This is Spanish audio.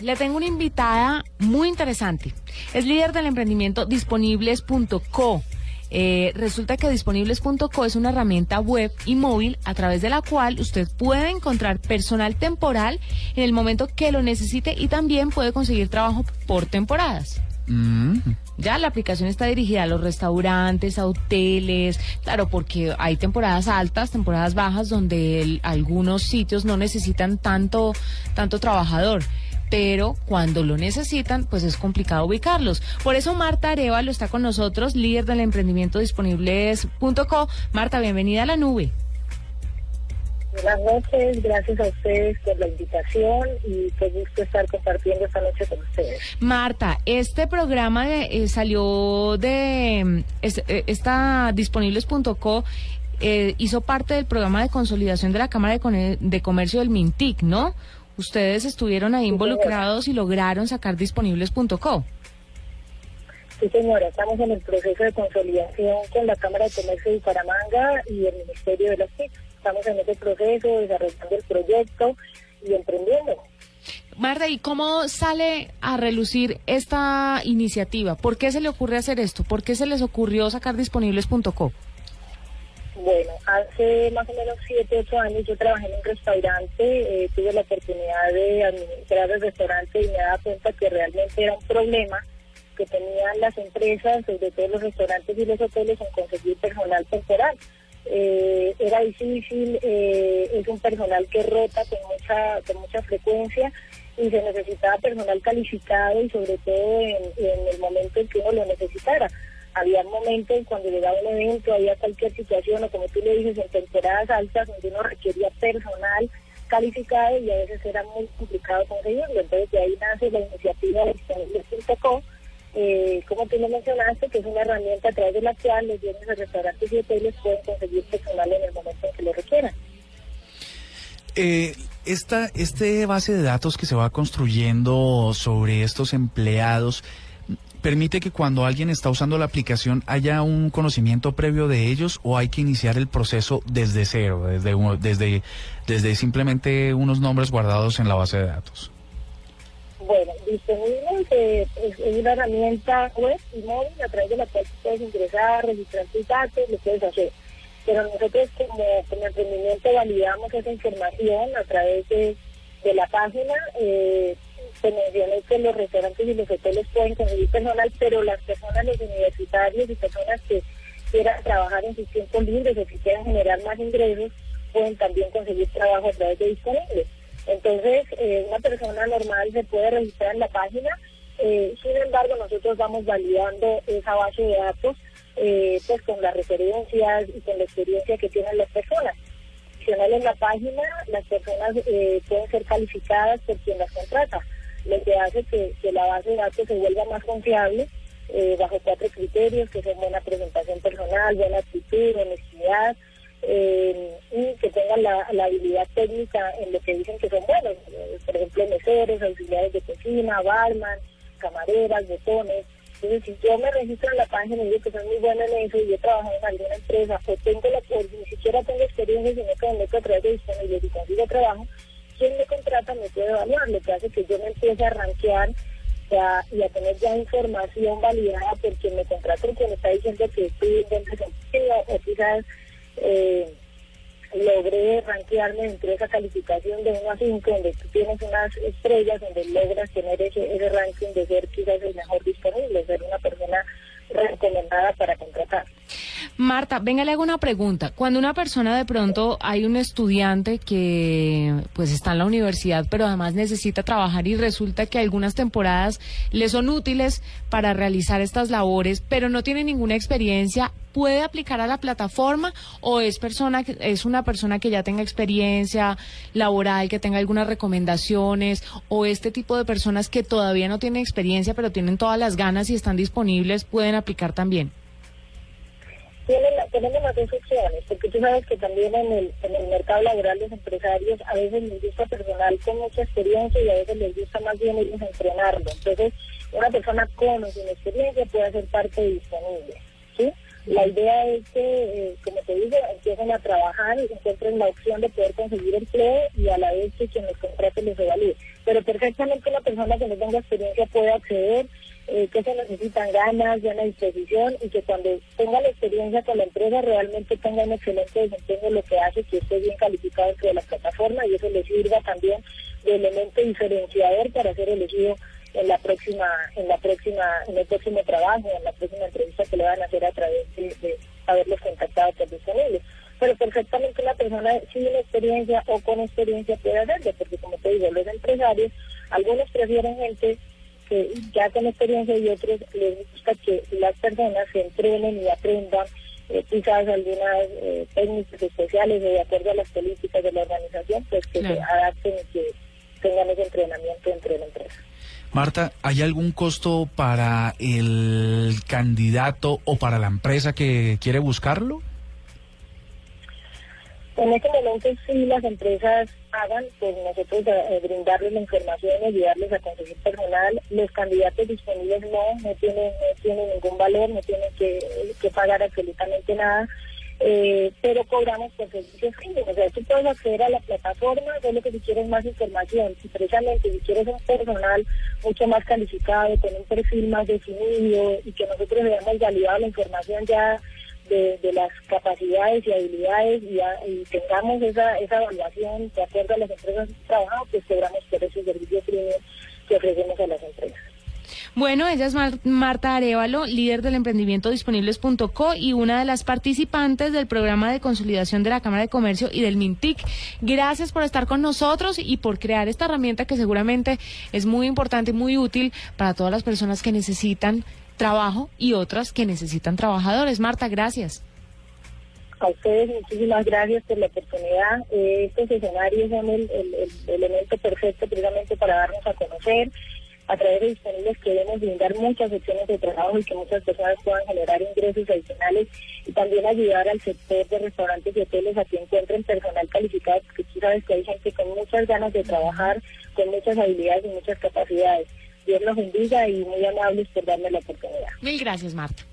Le tengo una invitada muy interesante. Es líder del emprendimiento disponibles.co. Eh, resulta que disponibles.co es una herramienta web y móvil a través de la cual usted puede encontrar personal temporal en el momento que lo necesite y también puede conseguir trabajo por temporadas. Mm. Ya la aplicación está dirigida a los restaurantes, a hoteles, claro, porque hay temporadas altas, temporadas bajas donde el- algunos sitios no necesitan tanto tanto trabajador. Pero cuando lo necesitan, pues es complicado ubicarlos. Por eso Marta Arevalo está con nosotros, líder del emprendimiento disponibles.co. Marta, bienvenida a la nube. Buenas noches, gracias a ustedes por la invitación y qué gusto estar compartiendo esta noche con ustedes. Marta, este programa de- eh, salió de mm, es- eh, esta disponibles.co eh, hizo parte del programa de consolidación de la Cámara de Comercio del Mintic, ¿no? Ustedes estuvieron ahí involucrados y lograron sacar disponibles.co. Sí, señora, estamos en el proceso de consolidación con la Cámara de Comercio de Bucaramanga y el Ministerio de las TIC. Estamos en ese proceso, desarrollando el proyecto y emprendiendo. Marta, ¿y cómo sale a relucir esta iniciativa? ¿Por qué se le ocurre hacer esto? ¿Por qué se les ocurrió sacar disponibles.co? Bueno, hace más o menos 7, 8 años yo trabajé en un restaurante, eh, tuve la oportunidad de administrar el restaurante y me daba cuenta que realmente era un problema que tenían las empresas, sobre todo los restaurantes y los hoteles, en conseguir personal temporal. Eh, era difícil, eh, es un personal que rota con mucha, con mucha frecuencia y se necesitaba personal calificado y sobre todo en, en el momento en que uno lo necesitara había momentos cuando llegaba un evento, había cualquier situación, o como tú le dices, en temporadas altas donde uno requería personal calificado y a veces era muy complicado conseguirlo. Entonces de ahí nace la iniciativa de disponibles.co, eh, como tú lo mencionaste, que es una herramienta a través de la cual los dueños de restaurantes y hoteles pueden conseguir personal en el momento en que lo requieran. Eh, esta este base de datos que se va construyendo sobre estos empleados permite que cuando alguien está usando la aplicación haya un conocimiento previo de ellos o hay que iniciar el proceso desde cero, desde desde desde simplemente unos nombres guardados en la base de datos. Bueno, disponibles eh, es, una herramienta web y móvil a través de la cual puedes ingresar, registrar tus datos, lo puedes hacer. Pero nosotros como, como emprendimiento validamos esa información a través de, de la página. Eh, se que los restaurantes y los hoteles pueden conseguir personal, pero las personas, los universitarios y personas que quieran trabajar en sus tiempos libres o que quieran generar más ingresos, pueden también conseguir trabajo a través de disponibles. Entonces, eh, una persona normal se puede registrar en la página, eh, sin embargo, nosotros vamos validando esa base de datos eh, pues con las referencias y con la experiencia que tienen las personas. En la página, las personas eh, pueden ser calificadas por quien las contrata, lo que hace que, la base de datos se vuelva más confiable eh, bajo cuatro criterios, que son buena presentación personal, buena actitud, honestidad, eh, y que tengan la, habilidad técnica en lo que dicen que son buenos, eh, por ejemplo, meseros, auxiliares de cocina, barman, camareras, botones. Entonces, si yo me registro en la página y digo que soy muy buena en eso y yo trabajo en alguna empresa, o tengo la, o ni siquiera tengo experiencia, sino que me meto a través de disponibles y consigo trabajo, quien me contrata me puede evaluar, lo que hace que yo me empiece a rankear ya, y a tener ya información validada por quien me contrata, y quien me está diciendo que estoy en buen desempeño, o quizás eh, logré rankearme entre esa calificación de 1 a 5, donde tú tienes unas estrellas, donde logras tener ese, ese ranking de ser quizás el mejor disponible, ser una persona recomendada para contratar. Marta, venga, le hago una pregunta. Cuando una persona de pronto hay un estudiante que pues está en la universidad, pero además necesita trabajar y resulta que algunas temporadas le son útiles para realizar estas labores, pero no tiene ninguna experiencia, ¿puede aplicar a la plataforma o es persona es una persona que ya tenga experiencia laboral, que tenga algunas recomendaciones o este tipo de personas que todavía no tienen experiencia, pero tienen todas las ganas y están disponibles, pueden aplicar también? Tienen tenemos las dos opciones, porque tú sabes que también en el, en el mercado laboral los empresarios a veces les gusta personal con mucha experiencia y a veces les gusta más bien ellos entrenarlo. Entonces, una persona con o sin experiencia puede ser parte disponible. ¿sí? La idea es que, eh, como te digo, empiecen a trabajar y encuentren la opción de poder conseguir empleo y a la vez que quien los contrate les evalúe. Pero perfectamente una persona que no tenga experiencia puede acceder, eh, que se necesitan ganas, buena disposición y que cuando tenga la experiencia con la empresa realmente tenga un excelente desempeño, lo que hace que esté bien calificado dentro de la plataforma y eso le sirva también de elemento diferenciador para ser elegido en la próxima, en la próxima, en el próximo trabajo, en la próxima entrevista que le van a hacer a través de, haberlos contactado por disponibles. Pero perfectamente una persona sin experiencia o con experiencia puede hacerlo, porque como te digo, los empresarios, algunos prefieren gente que ya con experiencia y otros les gusta que las personas se entrenen y aprendan eh, quizás algunas eh, técnicas especiales de acuerdo a las políticas de la organización, pues que se adapten y que tengan ese entrenamiento dentro de la empresa. Marta, ¿hay algún costo para el candidato o para la empresa que quiere buscarlo? En este momento sí las empresas hagan, pues nosotros eh, brindarles la información, y ayudarles a conseguir personal. Los candidatos disponibles no, no tienen, no tienen ningún valor, no tienen que, que pagar absolutamente nada eh, pero cobramos por servicios O sea, tú puedes acceder a la plataforma, de lo que si quieres más información. Si precisamente si quieres un personal mucho más calificado, con un perfil más definido y que nosotros hayamos validado la información ya de, las capacidades y habilidades y, tengamos esa, esa evaluación de acuerdo a las empresas que trabajamos, pues cobramos por ese servicio premium que ofrecemos a las empresas. Bueno, ella es Marta Arevalo, líder del emprendimiento disponibles.co y una de las participantes del programa de consolidación de la Cámara de Comercio y del MINTIC. Gracias por estar con nosotros y por crear esta herramienta que seguramente es muy importante y muy útil para todas las personas que necesitan trabajo y otras que necesitan trabajadores. Marta, gracias. A ustedes muchísimas gracias por la oportunidad. Eh, estos escenarios son el elemento perfecto precisamente para darnos a conocer a través de disponibles queremos brindar muchas opciones de trabajo y que muchas personas puedan generar ingresos adicionales y también ayudar al sector de restaurantes y hoteles a que encuentren personal calificado, porque tú sabes que hay gente con muchas ganas de trabajar, con muchas habilidades y muchas capacidades. Dios los bendiga y muy amables por darme la oportunidad. Mil gracias, Marta.